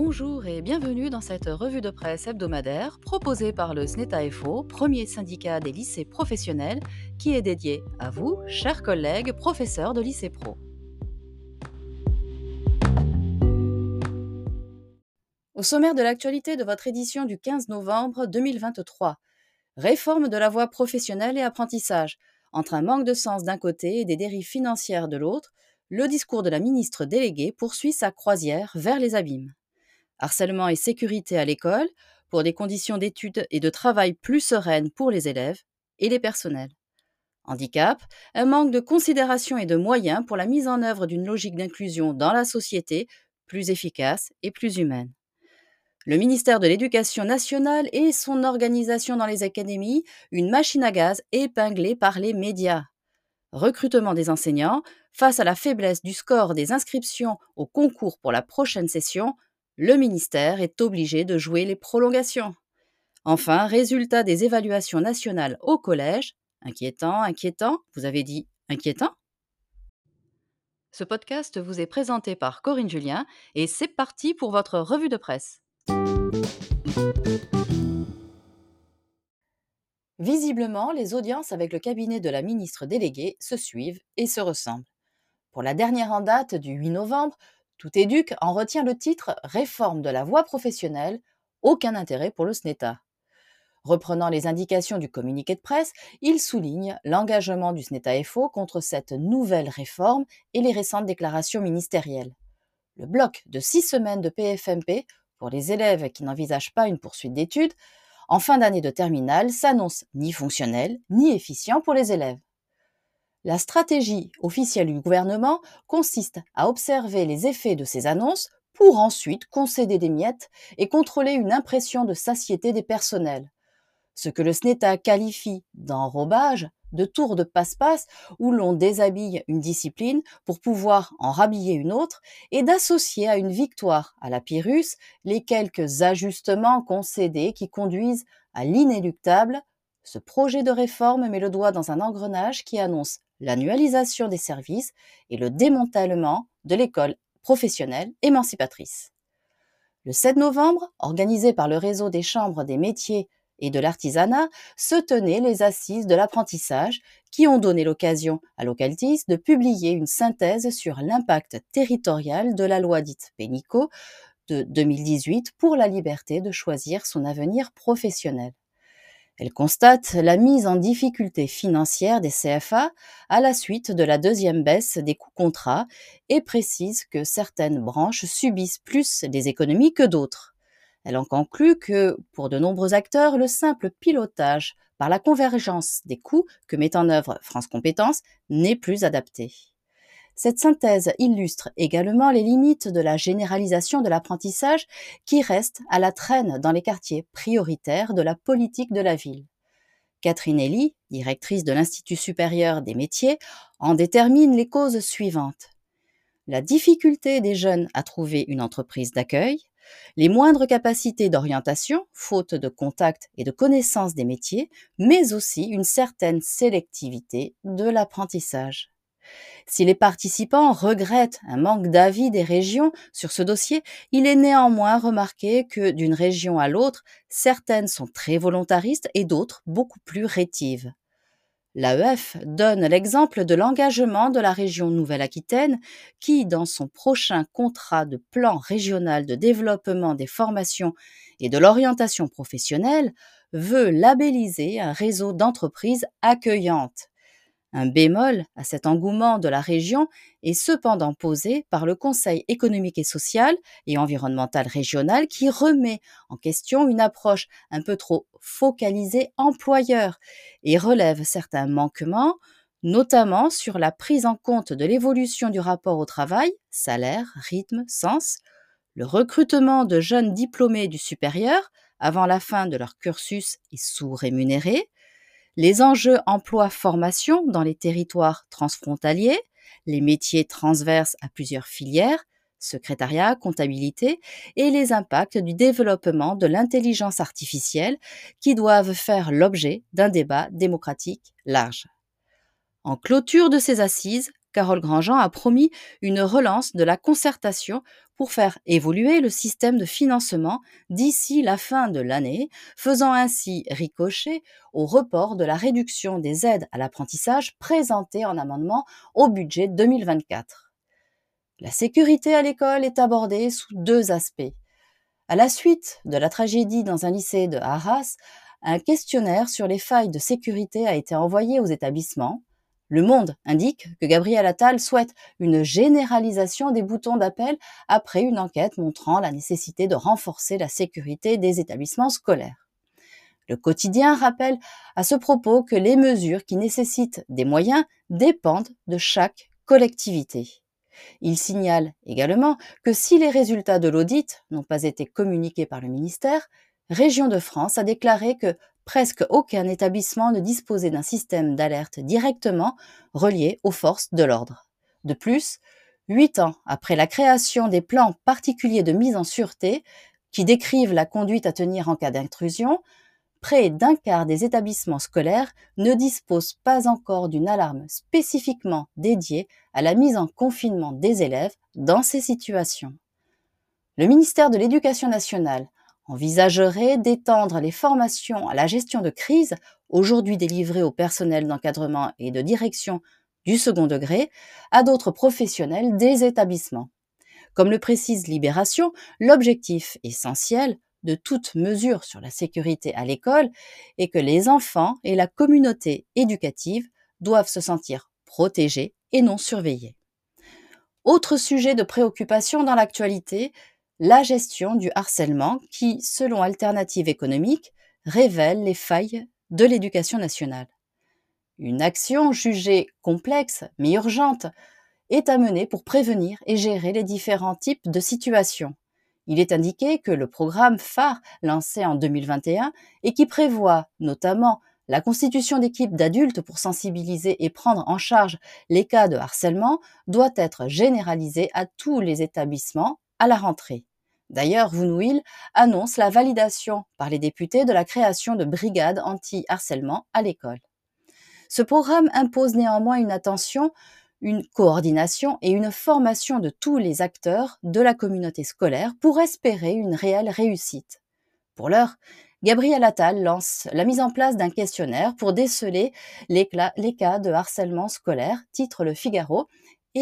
Bonjour et bienvenue dans cette revue de presse hebdomadaire proposée par le SNETA-FO, premier syndicat des lycées professionnels, qui est dédié à vous, chers collègues professeurs de lycée pro. Au sommaire de l'actualité de votre édition du 15 novembre 2023, réforme de la voie professionnelle et apprentissage, entre un manque de sens d'un côté et des dérives financières de l'autre, le discours de la ministre déléguée poursuit sa croisière vers les abîmes harcèlement et sécurité à l'école, pour des conditions d'études et de travail plus sereines pour les élèves et les personnels. Handicap, un manque de considération et de moyens pour la mise en œuvre d'une logique d'inclusion dans la société plus efficace et plus humaine. Le ministère de l'Éducation nationale et son organisation dans les académies, une machine à gaz épinglée par les médias. Recrutement des enseignants, face à la faiblesse du score des inscriptions au concours pour la prochaine session, le ministère est obligé de jouer les prolongations. Enfin, résultat des évaluations nationales au collège. Inquiétant, inquiétant, vous avez dit inquiétant Ce podcast vous est présenté par Corinne Julien et c'est parti pour votre revue de presse. Visiblement, les audiences avec le cabinet de la ministre déléguée se suivent et se ressemblent. Pour la dernière en date du 8 novembre, tout éduque en retient le titre Réforme de la voie professionnelle, aucun intérêt pour le SNETA. Reprenant les indications du communiqué de presse, il souligne l'engagement du SNETA FO contre cette nouvelle réforme et les récentes déclarations ministérielles. Le bloc de six semaines de PFMP pour les élèves qui n'envisagent pas une poursuite d'études en fin d'année de terminale s'annonce ni fonctionnel ni efficient pour les élèves. La stratégie officielle du gouvernement consiste à observer les effets de ces annonces pour ensuite concéder des miettes et contrôler une impression de satiété des personnels. Ce que le SNETA qualifie d'enrobage, de tour de passe-passe où l'on déshabille une discipline pour pouvoir en rhabiller une autre et d'associer à une victoire à la Pyrrhus les quelques ajustements concédés qui conduisent à l'inéluctable, ce projet de réforme met le doigt dans un engrenage qui annonce l'annualisation des services et le démantèlement de l'école professionnelle émancipatrice. Le 7 novembre, organisé par le réseau des chambres des métiers et de l'artisanat, se tenaient les assises de l'apprentissage qui ont donné l'occasion à Localtis de publier une synthèse sur l'impact territorial de la loi dite Pénico de 2018 pour la liberté de choisir son avenir professionnel. Elle constate la mise en difficulté financière des CFA à la suite de la deuxième baisse des coûts contrats et précise que certaines branches subissent plus des économies que d'autres. Elle en conclut que, pour de nombreux acteurs, le simple pilotage par la convergence des coûts que met en œuvre France Compétences n'est plus adapté. Cette synthèse illustre également les limites de la généralisation de l'apprentissage qui reste à la traîne dans les quartiers prioritaires de la politique de la ville. Catherine Elie, directrice de l'Institut supérieur des métiers, en détermine les causes suivantes. La difficulté des jeunes à trouver une entreprise d'accueil, les moindres capacités d'orientation, faute de contact et de connaissance des métiers, mais aussi une certaine sélectivité de l'apprentissage. Si les participants regrettent un manque d'avis des régions sur ce dossier, il est néanmoins remarqué que d'une région à l'autre, certaines sont très volontaristes et d'autres beaucoup plus rétives. L'AEF donne l'exemple de l'engagement de la région Nouvelle-Aquitaine qui, dans son prochain contrat de plan régional de développement des formations et de l'orientation professionnelle, veut labelliser un réseau d'entreprises accueillantes un bémol à cet engouement de la région est cependant posé par le Conseil économique et social et environnemental régional qui remet en question une approche un peu trop focalisée employeur et relève certains manquements, notamment sur la prise en compte de l'évolution du rapport au travail, salaire, rythme, sens, le recrutement de jeunes diplômés du supérieur avant la fin de leur cursus et sous-rémunérés, les enjeux emploi-formation dans les territoires transfrontaliers, les métiers transverses à plusieurs filières, secrétariat, comptabilité, et les impacts du développement de l'intelligence artificielle qui doivent faire l'objet d'un débat démocratique large. En clôture de ces assises, Carole Grandjean a promis une relance de la concertation pour faire évoluer le système de financement d'ici la fin de l'année, faisant ainsi ricocher au report de la réduction des aides à l'apprentissage présentée en amendement au budget 2024. La sécurité à l'école est abordée sous deux aspects. À la suite de la tragédie dans un lycée de Arras, un questionnaire sur les failles de sécurité a été envoyé aux établissements le Monde indique que Gabriel Attal souhaite une généralisation des boutons d'appel après une enquête montrant la nécessité de renforcer la sécurité des établissements scolaires. Le quotidien rappelle à ce propos que les mesures qui nécessitent des moyens dépendent de chaque collectivité. Il signale également que si les résultats de l'audit n'ont pas été communiqués par le ministère, Région de France a déclaré que presque aucun établissement ne disposait d'un système d'alerte directement relié aux forces de l'ordre. De plus, huit ans après la création des plans particuliers de mise en sûreté, qui décrivent la conduite à tenir en cas d'intrusion, près d'un quart des établissements scolaires ne disposent pas encore d'une alarme spécifiquement dédiée à la mise en confinement des élèves dans ces situations. Le ministère de l'Éducation nationale envisagerait d'étendre les formations à la gestion de crise, aujourd'hui délivrées au personnel d'encadrement et de direction du second degré, à d'autres professionnels des établissements. Comme le précise Libération, l'objectif essentiel de toute mesure sur la sécurité à l'école est que les enfants et la communauté éducative doivent se sentir protégés et non surveillés. Autre sujet de préoccupation dans l'actualité, la gestion du harcèlement qui, selon Alternative économique, révèle les failles de l'éducation nationale. Une action jugée complexe mais urgente est à mener pour prévenir et gérer les différents types de situations. Il est indiqué que le programme phare lancé en 2021 et qui prévoit notamment la constitution d'équipes d'adultes pour sensibiliser et prendre en charge les cas de harcèlement doit être généralisé à tous les établissements à la rentrée. D'ailleurs, Vounouil annonce la validation par les députés de la création de brigades anti-harcèlement à l'école. Ce programme impose néanmoins une attention, une coordination et une formation de tous les acteurs de la communauté scolaire pour espérer une réelle réussite. Pour l'heure, Gabriel Attal lance la mise en place d'un questionnaire pour déceler les, les, cas de harcèlement scolaire, titre Le Figaro,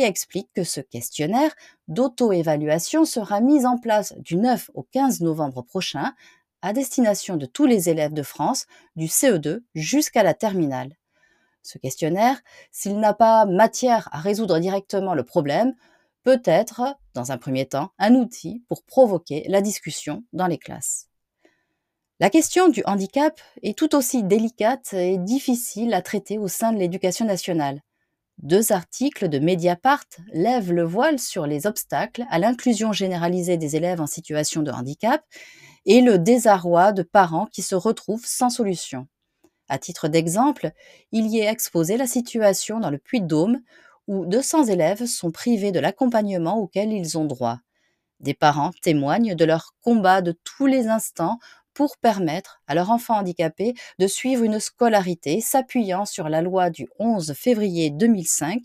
et explique que ce questionnaire d'auto-évaluation sera mis en place du 9 au 15 novembre prochain à destination de tous les élèves de France du CE2 jusqu'à la terminale. Ce questionnaire, s'il n'a pas matière à résoudre directement le problème, peut être, dans un premier temps, un outil pour provoquer la discussion dans les classes. La question du handicap est tout aussi délicate et difficile à traiter au sein de l'éducation nationale. Deux articles de Mediapart lèvent le voile sur les obstacles à l'inclusion généralisée des élèves en situation de handicap et le désarroi de parents qui se retrouvent sans solution. À titre d'exemple, il y est exposé la situation dans le Puy-de-Dôme où 200 élèves sont privés de l'accompagnement auquel ils ont droit. Des parents témoignent de leur combat de tous les instants pour permettre à leur enfant handicapé de suivre une scolarité s'appuyant sur la loi du 11 février 2005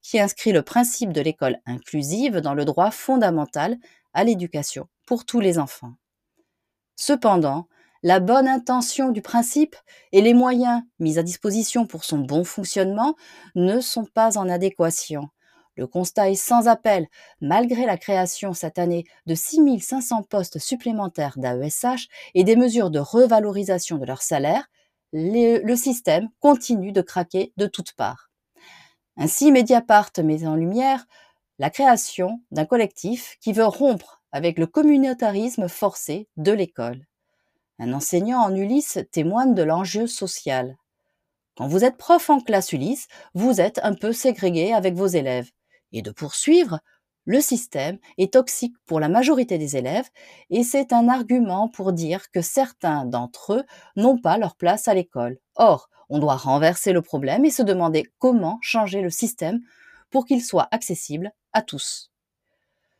qui inscrit le principe de l'école inclusive dans le droit fondamental à l'éducation pour tous les enfants. Cependant, la bonne intention du principe et les moyens mis à disposition pour son bon fonctionnement ne sont pas en adéquation le constat est sans appel. Malgré la création cette année de 6500 postes supplémentaires d'AESH et des mesures de revalorisation de leur salaire, le système continue de craquer de toutes parts. Ainsi, Mediapart met en lumière la création d'un collectif qui veut rompre avec le communautarisme forcé de l'école. Un enseignant en Ulysse témoigne de l'enjeu social. Quand vous êtes prof en classe Ulysse, vous êtes un peu ségrégué avec vos élèves et de poursuivre, le système est toxique pour la majorité des élèves et c'est un argument pour dire que certains d'entre eux n'ont pas leur place à l'école. Or, on doit renverser le problème et se demander comment changer le système pour qu'il soit accessible à tous.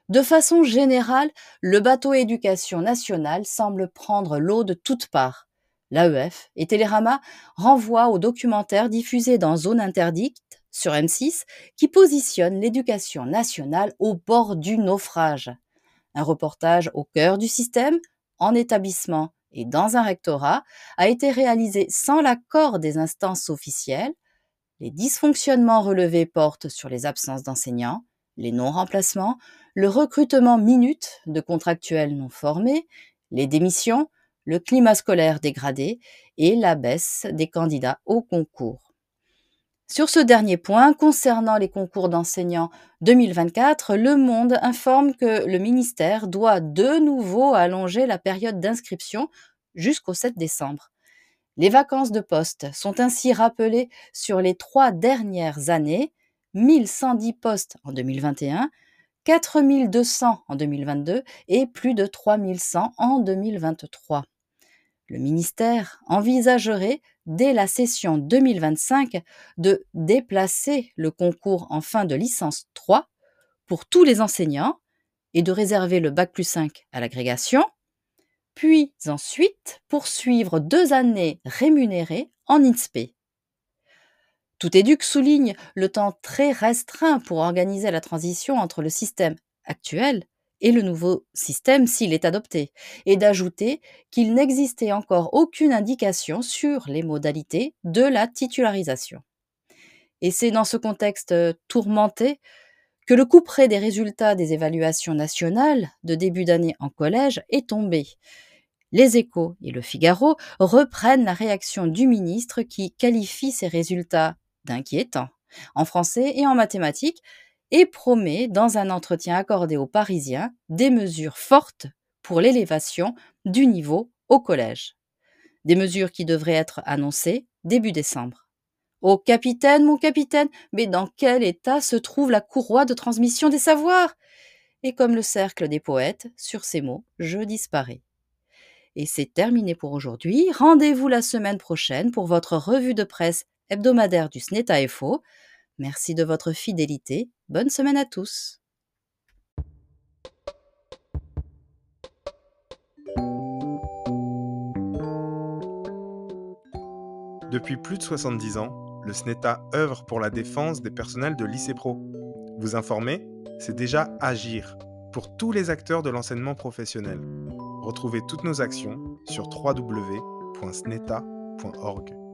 De façon générale, le bateau éducation nationale semble prendre l'eau de toutes parts. L'AEF et Télérama renvoient aux documentaires diffusés dans Zone Interdite sur M6 qui positionne l'éducation nationale au bord du naufrage. Un reportage au cœur du système, en établissement et dans un rectorat, a été réalisé sans l'accord des instances officielles. Les dysfonctionnements relevés portent sur les absences d'enseignants, les non-remplacements, le recrutement minute de contractuels non formés, les démissions, le climat scolaire dégradé et la baisse des candidats au concours. Sur ce dernier point, concernant les concours d'enseignants 2024, Le Monde informe que le ministère doit de nouveau allonger la période d'inscription jusqu'au 7 décembre. Les vacances de poste sont ainsi rappelées sur les trois dernières années, 1110 postes en 2021, 4200 en 2022 et plus de 3100 en 2023. Le ministère envisagerait dès la session 2025 de déplacer le concours en fin de licence 3 pour tous les enseignants et de réserver le bac plus 5 à l'agrégation, puis ensuite poursuivre deux années rémunérées en INSPE. Tout éduc souligne le temps très restreint pour organiser la transition entre le système actuel et le nouveau système s'il est adopté, et d'ajouter qu'il n'existait encore aucune indication sur les modalités de la titularisation. Et c'est dans ce contexte tourmenté que le couperet des résultats des évaluations nationales de début d'année en collège est tombé. Les échos et le Figaro reprennent la réaction du ministre qui qualifie ces résultats d'inquiétants en français et en mathématiques et promet, dans un entretien accordé aux Parisiens, des mesures fortes pour l'élévation du niveau au collège. Des mesures qui devraient être annoncées début décembre. Ô capitaine, mon capitaine, mais dans quel état se trouve la courroie de transmission des savoirs? Et comme le cercle des poètes, sur ces mots, je disparais. Et c'est terminé pour aujourd'hui. Rendez-vous la semaine prochaine pour votre revue de presse hebdomadaire du SNETA FO. Merci de votre fidélité. Bonne semaine à tous. Depuis plus de 70 ans, le SNETA œuvre pour la défense des personnels de lycée pro. Vous informer, c'est déjà agir pour tous les acteurs de l'enseignement professionnel. Retrouvez toutes nos actions sur www.sneta.org.